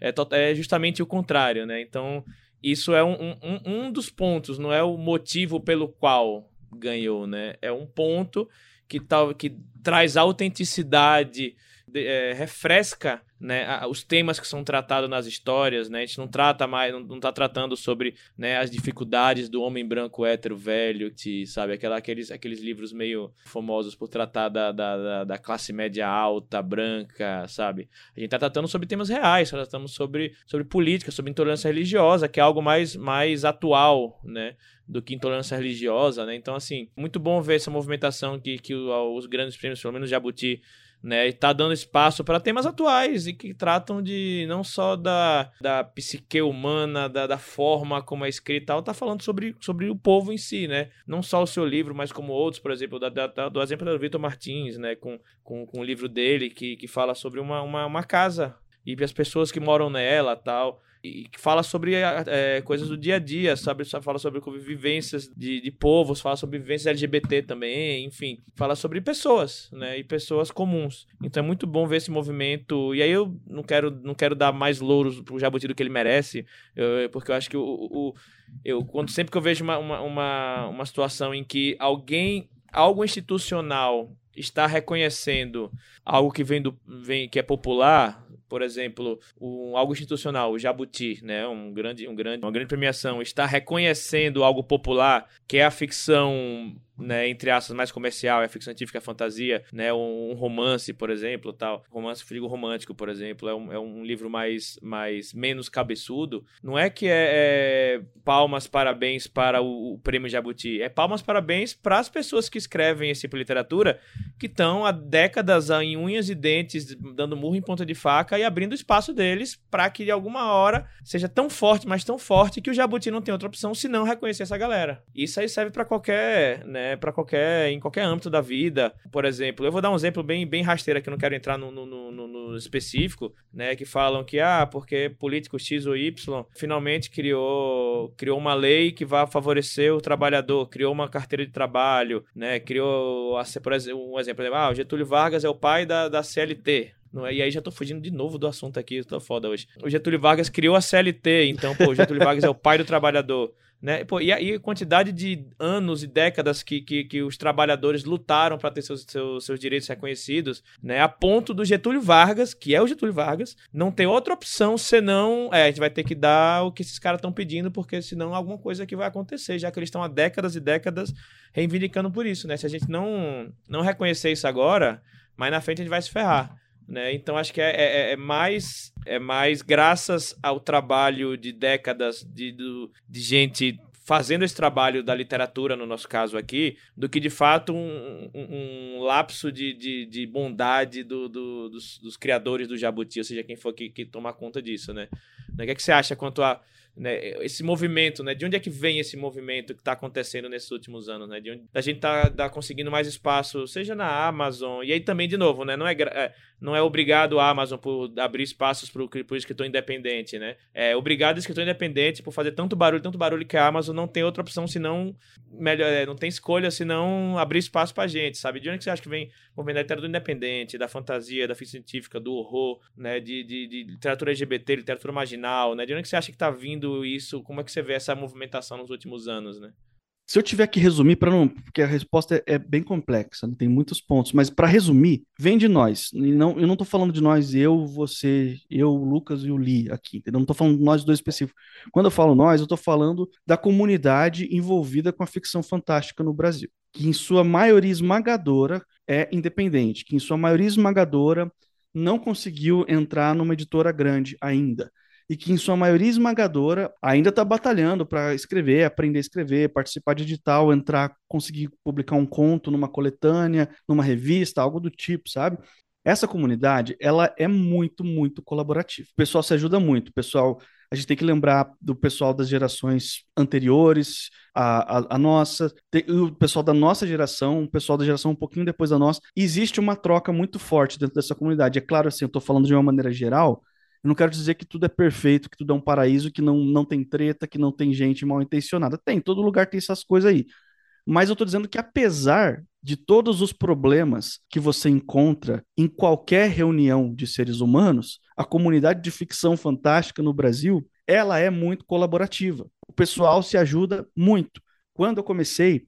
É, é, é justamente o contrário, né? Então, isso é um, um, um dos pontos, não é o motivo pelo qual ganhou, né? É um ponto que, tal, que traz autenticidade é, refresca né, os temas que são tratados nas histórias, né? A gente não trata mais, não, não tá tratando sobre né, as dificuldades do homem branco hétero velho, que, sabe, aquela, aqueles, aqueles livros meio famosos por tratar da, da, da, classe média alta, branca, sabe? A gente tá tratando sobre temas reais, tá tratamos sobre, sobre política, sobre intolerância religiosa, que é algo mais, mais atual, né? do que intolerância religiosa, né? Então, assim, muito bom ver essa movimentação que, que os grandes prêmios, pelo menos Jabuti, né? E tá dando espaço para temas atuais e que tratam de não só da, da psique humana, da, da forma como é escrita, tal, tá falando sobre, sobre o povo em si, né? Não só o seu livro, mas como outros, por exemplo, da, da, do exemplo do Vitor Martins, né? Com, com, com o livro dele que, que fala sobre uma, uma, uma casa e as pessoas que moram nela tal e fala sobre é, coisas do dia a dia, sabe? Fala sobre vivências de, de povos, fala sobre vivências LGBT também, enfim, fala sobre pessoas, né? E pessoas comuns. Então é muito bom ver esse movimento. E aí eu não quero, não quero dar mais louros pro Jabuti do que ele merece, eu, porque eu acho que o, o, eu quando sempre que eu vejo uma, uma, uma, uma situação em que alguém, algo institucional está reconhecendo algo que vem do vem que é popular por exemplo, um, algo institucional, o Jabuti, né, um grande, um grande, uma grande premiação, está reconhecendo algo popular, que é a ficção né, entre aspas, mais comercial, é ficção científica, a fantasia, né, um, um, romance, por exemplo, tal, romance frigo romântico, por exemplo, é um, é um livro mais, mais menos cabeçudo, não é que é, é palmas, parabéns para o, o, prêmio Jabuti, é palmas, parabéns para as pessoas que escrevem esse tipo de literatura, que estão há décadas em unhas e dentes, dando murro em ponta de faca e abrindo espaço deles para que de alguma hora seja tão forte, mas tão forte que o Jabuti não tem outra opção senão reconhecer essa galera. Isso aí serve para qualquer, né, né, para qualquer em qualquer âmbito da vida. Por exemplo, eu vou dar um exemplo bem bem rasteiro aqui, não quero entrar no, no, no, no específico, né, que falam que ah, porque político X ou Y finalmente criou criou uma lei que vai favorecer o trabalhador, criou uma carteira de trabalho, né, criou por exemplo, um exemplo, ah, o Getúlio Vargas é o pai da, da CLT, é? E aí já tô fugindo de novo do assunto aqui, tô foda hoje. O Getúlio Vargas criou a CLT, então, pô, o Getúlio Vargas é o pai do trabalhador. Né? Pô, e, a, quantidade de anos e décadas que, que, que os trabalhadores lutaram para ter seus, seus, seus, direitos reconhecidos, né? a ponto do Getúlio Vargas, que é o Getúlio Vargas, não ter outra opção senão. É, a gente vai ter que dar o que esses caras estão pedindo, porque senão alguma coisa que vai acontecer, já que eles estão há décadas e décadas reivindicando por isso. Né? Se a gente não, não reconhecer isso agora, mais na frente a gente vai se ferrar. Né? Então acho que é, é, é, mais é mais graças ao trabalho de décadas de, do, de gente fazendo esse trabalho da literatura, no nosso caso aqui, do que de fato um, um, um lapso de, de, de bondade do, do, dos, dos, criadores do Jabuti, ou seja, quem for que, que tomar conta disso, né? Né? O que, é que você acha quanto a né, esse movimento, né? De onde é que vem esse movimento que está acontecendo nesses últimos anos, né? De onde a gente tá, tá, conseguindo mais espaço, seja na Amazon, e aí também, de novo, né? Não é, é não é obrigado a Amazon por abrir espaços para o escritor independente, né? É obrigado o escritor independente por fazer tanto barulho, tanto barulho que a Amazon não tem outra opção senão melhor, é, não tem escolha senão abrir espaço para gente, sabe? De onde que você acha que vem o movimento da literatura independente, da fantasia, da ficção científica, do horror, né? De, de, de literatura LGBT, literatura marginal, né? De onde que você acha que está vindo isso? Como é que você vê essa movimentação nos últimos anos, né? Se eu tiver que resumir, para não, porque a resposta é, é bem complexa, né? tem muitos pontos, mas para resumir, vem de nós. E não, eu não estou falando de nós, eu, você, eu, o Lucas e o Li aqui. Entendeu? Não estou falando de nós dois específicos. Quando eu falo nós, eu estou falando da comunidade envolvida com a ficção fantástica no Brasil, que em sua maioria esmagadora é independente, que em sua maioria esmagadora não conseguiu entrar numa editora grande ainda e que, em sua maioria esmagadora, ainda está batalhando para escrever, aprender a escrever, participar de edital, entrar, conseguir publicar um conto numa coletânea, numa revista, algo do tipo, sabe? Essa comunidade, ela é muito, muito colaborativa. O pessoal se ajuda muito. O pessoal, a gente tem que lembrar do pessoal das gerações anteriores, a, a, a nossa, tem, o pessoal da nossa geração, o pessoal da geração um pouquinho depois da nossa. Existe uma troca muito forte dentro dessa comunidade. É claro, assim, eu estou falando de uma maneira geral, eu não quero dizer que tudo é perfeito, que tudo é um paraíso, que não, não tem treta, que não tem gente mal intencionada. Tem, todo lugar tem essas coisas aí. Mas eu estou dizendo que apesar de todos os problemas que você encontra em qualquer reunião de seres humanos, a comunidade de ficção fantástica no Brasil, ela é muito colaborativa. O pessoal se ajuda muito. Quando eu comecei,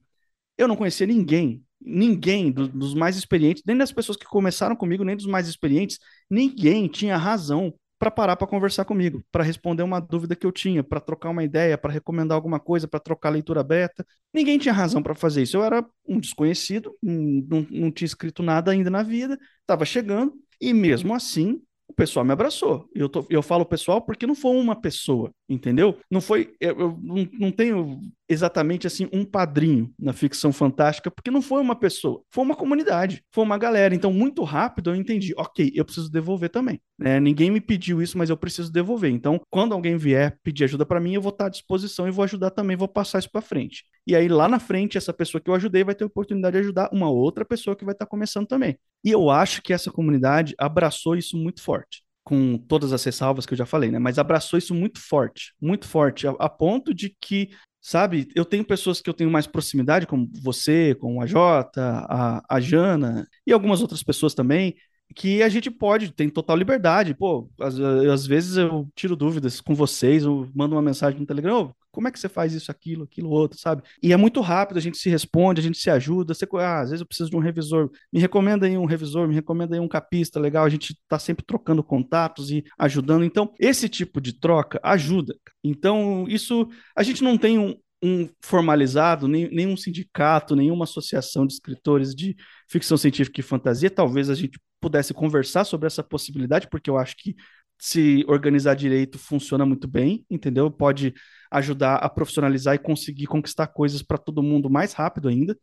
eu não conhecia ninguém, ninguém do, dos mais experientes, nem das pessoas que começaram comigo, nem dos mais experientes, ninguém tinha razão para parar para conversar comigo, para responder uma dúvida que eu tinha, para trocar uma ideia, para recomendar alguma coisa, para trocar leitura beta. Ninguém tinha razão para fazer isso. Eu era um desconhecido, não, não tinha escrito nada ainda na vida, estava chegando, e mesmo assim o pessoal me abraçou. Eu, eu falo pessoal porque não foi uma pessoa, entendeu? Não foi. Eu, eu não, não tenho exatamente assim um padrinho na ficção fantástica, porque não foi uma pessoa, foi uma comunidade, foi uma galera. Então, muito rápido eu entendi, ok, eu preciso devolver também. É, ninguém me pediu isso, mas eu preciso devolver. Então, quando alguém vier pedir ajuda para mim, eu vou estar à disposição e vou ajudar também, vou passar isso para frente. E aí, lá na frente, essa pessoa que eu ajudei vai ter a oportunidade de ajudar uma outra pessoa que vai estar começando também. E eu acho que essa comunidade abraçou isso muito forte com todas as ressalvas que eu já falei, né? Mas abraçou isso muito forte, muito forte, a, a, ponto de que Sabe, eu tenho pessoas que eu tenho mais proximidade, como você, com a Jota, a, a Jana e algumas outras pessoas também, que a gente pode, tem total liberdade. Pô, às, às vezes eu tiro dúvidas com vocês, eu mando uma mensagem no Telegram, como é que você faz isso, aquilo, aquilo, outro, sabe? E é muito rápido, a gente se responde, a gente se ajuda. Você, ah, às vezes eu preciso de um revisor, me recomenda aí um revisor, me recomenda aí um capista legal, a gente tá sempre trocando contatos e ajudando. Então, esse tipo de troca ajuda. Então, isso, a gente não tem um, um formalizado, nem, nenhum sindicato, nenhuma associação de escritores de ficção científica e fantasia. Talvez a gente pudesse conversar sobre essa possibilidade, porque eu acho que se organizar direito funciona muito bem, entendeu? Pode ajudar a profissionalizar e conseguir conquistar coisas para todo mundo mais rápido ainda.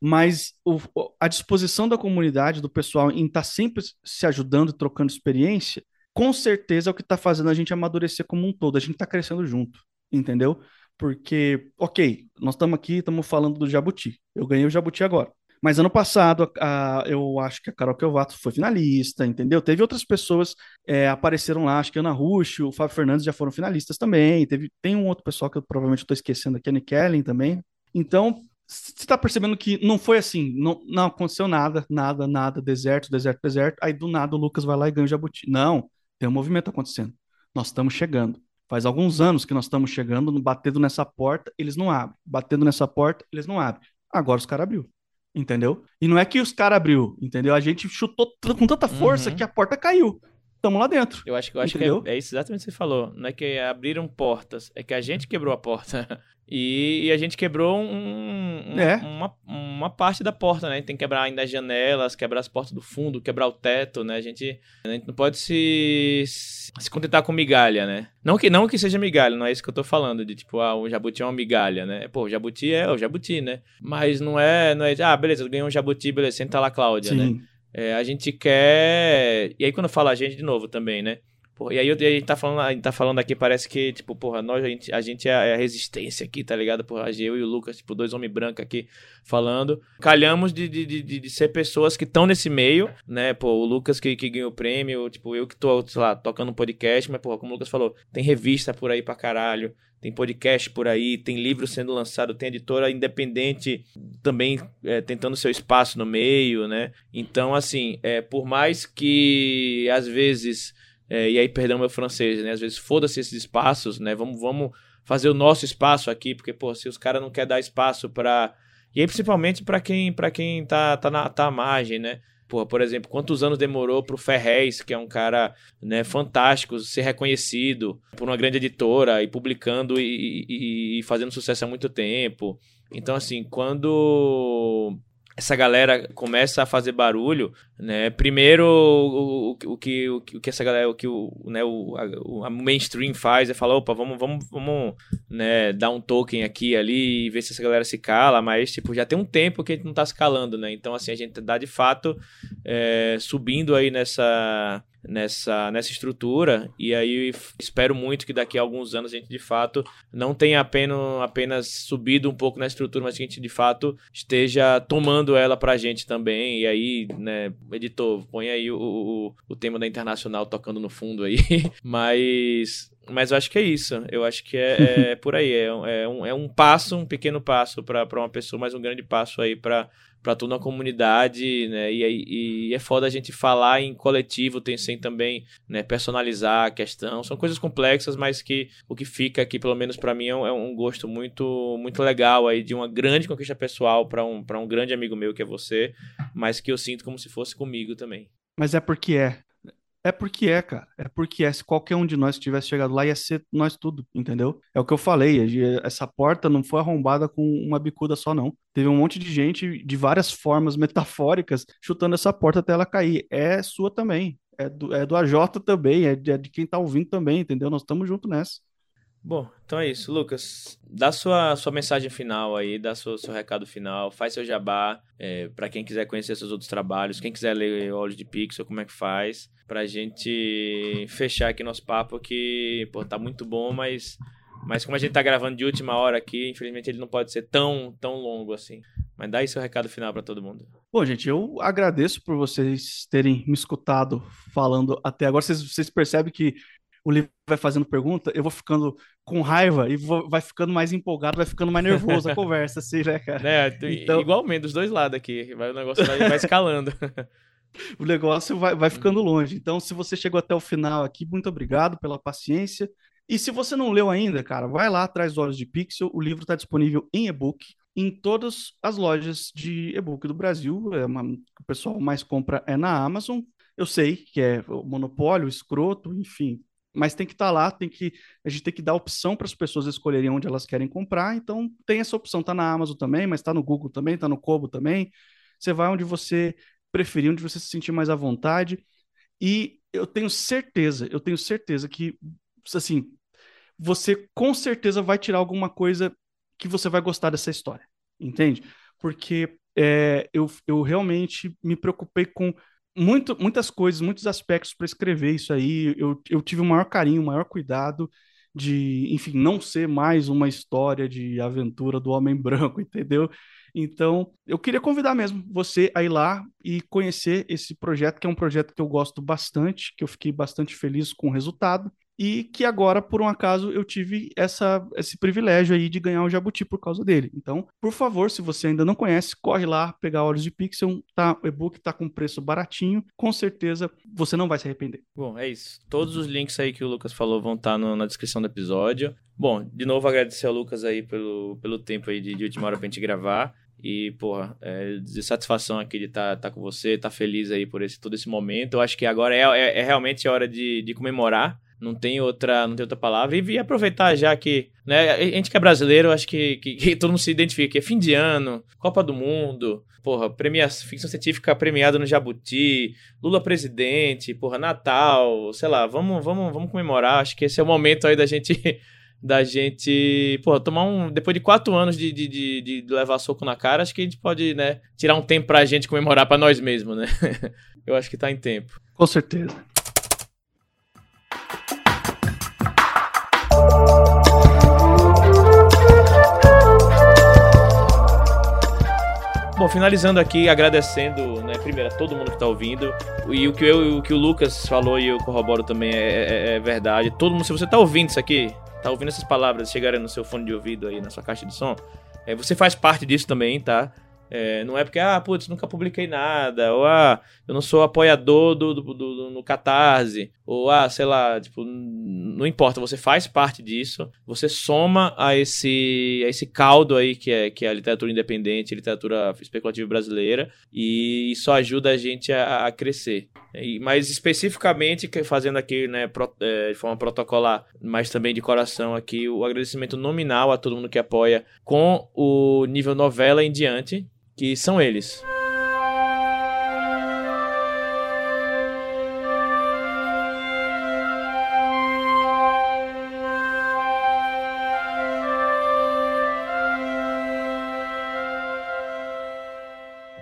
Mas o, a disposição da comunidade, do pessoal, em estar tá sempre se ajudando, trocando experiência, com certeza é o que está fazendo a gente amadurecer como um todo. A gente está crescendo junto, entendeu? porque, ok, nós estamos aqui, estamos falando do Jabuti. Eu ganhei o Jabuti agora. Mas ano passado, a, a, eu acho que a Carol Kelvato foi finalista, entendeu? Teve outras pessoas é, apareceram lá, acho que Ana Rush, o Fábio Fernandes já foram finalistas também. Teve, tem um outro pessoal que eu provavelmente estou esquecendo aqui, a Kellen também. Então, você está percebendo que não foi assim, não, não aconteceu nada, nada, nada, deserto, deserto, deserto. Aí do nada o Lucas vai lá e ganha o Jabuti. Não, tem um movimento acontecendo. Nós estamos chegando. Faz alguns anos que nós estamos chegando, batendo nessa porta, eles não abrem. Batendo nessa porta, eles não abrem. Agora os caras abriu. Entendeu? E não é que os caras abriu, entendeu? A gente chutou com tanta força uhum. que a porta caiu. Estamos lá dentro. Eu acho, eu acho que é, é, isso exatamente o que você falou. Não é que abriram portas, é que a gente quebrou a porta. <laughs> E, e a gente quebrou um, um, é. uma, uma parte da porta, né? A gente tem que quebrar ainda as janelas, quebrar as portas do fundo, quebrar o teto, né? A gente, a gente não pode se, se contentar com migalha, né? Não que, não que seja migalha, não é isso que eu tô falando, de tipo, ah, o jabuti é uma migalha, né? Pô, o jabuti é o jabuti, né? Mas não é, não é, ah, beleza, eu ganhei um jabuti, beleza, senta lá, Cláudia, né? Sim. né? É, a gente quer. E aí, quando eu falo a gente, de novo também, né? Porra, e aí a gente tá falando, a gente tá falando aqui, parece que, tipo, porra, nós, a gente, a gente é a resistência aqui, tá ligado? Porra, eu e o Lucas, tipo, dois homens brancos aqui falando. Calhamos de, de, de, de ser pessoas que estão nesse meio, né? Pô, o Lucas que, que ganhou o prêmio, tipo, eu que tô, sei lá, tocando um podcast, mas, porra, como o Lucas falou, tem revista por aí pra caralho, tem podcast por aí, tem livro sendo lançado, tem editora independente também é, tentando seu espaço no meio, né? Então, assim, é, por mais que às vezes é, e aí, perdão meu francês, né? Às vezes, foda-se esses espaços, né? Vamos, vamos fazer o nosso espaço aqui, porque, pô, se os caras não querem dar espaço para E aí, principalmente para quem, pra quem tá, tá, na, tá à margem, né? Pô, por exemplo, quantos anos demorou pro Ferrez, que é um cara né, fantástico, ser reconhecido por uma grande editora e publicando e, e, e fazendo sucesso há muito tempo. Então, assim, quando essa galera começa a fazer barulho, né? Primeiro o, o, o, que, o, que essa galera, o que o, né, o, a, mainstream faz é falar, opa, vamos, vamos, vamos né, dar um token aqui ali e ver se essa galera se cala, mas tipo, já tem um tempo que a gente não tá se calando, né? Então assim, a gente dá de fato é, subindo aí nessa nessa, nessa estrutura. E aí espero muito que daqui a alguns anos a gente de fato não tenha apenas, apenas subido um pouco na estrutura, mas que a gente de fato esteja tomando ela pra gente também. E aí, né, editor, põe aí o, o, o tema da Internacional tocando no fundo aí. <laughs> mas mas eu acho que é isso. Eu acho que é, é <laughs> por aí. É, é, um, é um passo, um pequeno passo para uma pessoa, mas um grande passo aí para para toda a comunidade, né? E, e, é foda a gente falar em coletivo, tem sem também né, personalizar a questão. São coisas complexas, mas que o que fica aqui, pelo menos para mim, é um, é um, gosto muito muito legal aí de uma grande conquista pessoal para um, um grande amigo meu que é você, mas que eu sinto como se fosse comigo também. Mas é porque é. É porque é, cara. É porque é. Se qualquer um de nós tivesse chegado lá, ia ser nós tudo, entendeu? É o que eu falei. Essa porta não foi arrombada com uma bicuda só, não. Teve um monte de gente de várias formas <laughs> metafóricas chutando essa porta até ela cair. É sua também. É do, é do AJ também. É de, é de quem tá ouvindo também, entendeu? Nós estamos juntos nessa. Bom, então é isso. Lucas, dá sua, sua mensagem final aí, dá seu, seu recado final, faz seu jabá é, para quem quiser conhecer seus outros trabalhos, quem quiser ler Olhos de Pixel, como é que faz, pra gente fechar aqui nosso papo que, pô, tá muito bom, mas, mas como a gente tá gravando de última hora aqui, infelizmente ele não pode ser tão, tão longo assim. Mas dá aí seu recado final para todo mundo. Bom, gente, eu agradeço por vocês terem me escutado falando até agora. Vocês, vocês percebem que o livro vai fazendo pergunta, eu vou ficando com raiva e vou, vai ficando mais empolgado, vai ficando mais nervoso a <laughs> conversa, assim, né, cara? É, então, igualmente, dos dois lados aqui. Vai, o negócio vai, vai escalando. <laughs> o negócio vai, vai ficando longe. Então, se você chegou até o final aqui, muito obrigado pela paciência. E se você não leu ainda, cara, vai lá atrás Olhos de Pixel. O livro está disponível em e-book em todas as lojas de e-book do Brasil. É uma, o pessoal mais compra é na Amazon. Eu sei que é o monopólio, escroto, enfim, mas tem que estar tá lá, tem que a gente tem que dar opção para as pessoas escolherem onde elas querem comprar. Então tem essa opção, tá na Amazon também, mas está no Google também, está no Kobo também. Você vai onde você preferir, onde você se sentir mais à vontade. E eu tenho certeza, eu tenho certeza que assim, você com certeza vai tirar alguma coisa que você vai gostar dessa história, entende? Porque é, eu, eu realmente me preocupei com muito, muitas coisas, muitos aspectos para escrever isso aí. Eu, eu tive o maior carinho, o maior cuidado de, enfim, não ser mais uma história de aventura do homem <laughs> branco, entendeu? Então, eu queria convidar mesmo você a ir lá e conhecer esse projeto, que é um projeto que eu gosto bastante, que eu fiquei bastante feliz com o resultado e que agora, por um acaso, eu tive essa, esse privilégio aí de ganhar o Jabuti por causa dele. Então, por favor, se você ainda não conhece, corre lá pegar Olhos de Pixel, tá, o e-book tá com preço baratinho, com certeza você não vai se arrepender. Bom, é isso. Todos os links aí que o Lucas falou vão estar tá na descrição do episódio. Bom, de novo agradecer ao Lucas aí pelo, pelo tempo aí de, de última hora pra gente gravar. E, porra, é, de satisfação aqui de estar tá, tá com você, estar tá feliz aí por esse, todo esse momento. Eu acho que agora é, é, é realmente hora de, de comemorar não tem outra, não tem outra palavra. E, e aproveitar já que, né, a gente que é brasileiro, acho que, que, que, todo mundo se identifica, que é fim de ano, Copa do Mundo, porra, premia, ficção científica premiada no Jabuti, Lula presidente, porra, Natal, sei lá, vamos, vamos, vamos comemorar. Acho que esse é o momento aí da gente <laughs> da gente, pô, tomar um. Depois de quatro anos de, de, de, de, levar soco na cara, acho que a gente pode, né, tirar um tempo pra gente comemorar pra nós mesmos, né? <laughs> Eu acho que tá em tempo. Com certeza. Bom, finalizando aqui, agradecendo, né, primeiro a todo mundo que está ouvindo. E o que, eu, o que o Lucas falou e eu corroboro também é, é, é verdade. Todo mundo, se você está ouvindo isso aqui, está ouvindo essas palavras chegarem no seu fone de ouvido aí, na sua caixa de som, é, você faz parte disso também, tá? É, não é porque, ah, putz, nunca publiquei nada, ou ah, eu não sou apoiador do, do, do, do, no Catarse, ou ah, sei lá, tipo, não importa, você faz parte disso, você soma a esse, a esse caldo aí que é, que é a literatura independente, a literatura especulativa brasileira, e isso ajuda a gente a, a crescer. E, mas especificamente, fazendo aqui né, pro, é, de forma protocolar, mas também de coração aqui, o agradecimento nominal a todo mundo que apoia com o nível novela em diante, que são eles.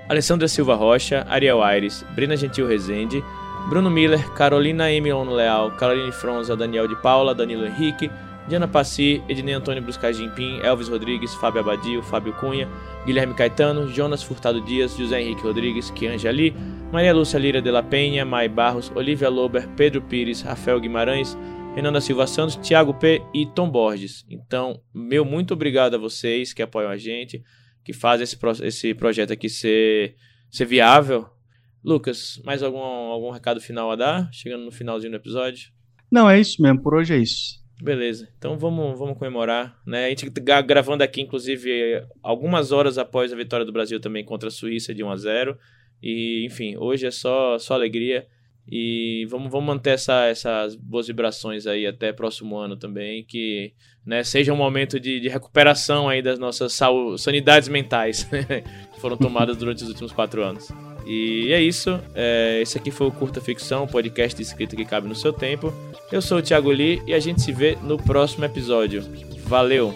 Alessandra Silva Rocha, Ariel Aires, Brena Gentil Rezende, Bruno Miller, Carolina Emilon Leal, Caroline Fronza, Daniel de Paula, Danilo Henrique, Diana Passi, Ednei Antônio Bruscar Gimpim, Elvis Rodrigues, Fábio Abadio, Fábio Cunha, Guilherme Caetano, Jonas Furtado Dias, José Henrique Rodrigues, Kianja Ali, Maria Lúcia Lira de la Penha, Mai Barros, Olivia Lober, Pedro Pires, Rafael Guimarães, Renan Silva Santos, Thiago P e Tom Borges. Então, meu muito obrigado a vocês que apoiam a gente, que fazem esse, esse projeto aqui ser, ser viável. Lucas, mais algum, algum recado final a dar? Chegando no finalzinho do episódio. Não, é isso mesmo, por hoje é isso. Beleza, então vamos, vamos comemorar, né? A gente tá gravando aqui, inclusive, algumas horas após a vitória do Brasil também contra a Suíça de 1 a 0 E, enfim, hoje é só, só alegria. E vamos, vamos manter essa, essas boas vibrações aí até próximo ano também, que né, seja um momento de, de recuperação aí das nossas sanidades mentais <laughs> que foram tomadas durante os últimos quatro anos. E é isso. É, esse aqui foi o Curta Ficção, podcast de escrita que cabe no seu tempo. Eu sou o Thiago Lee e a gente se vê no próximo episódio. Valeu!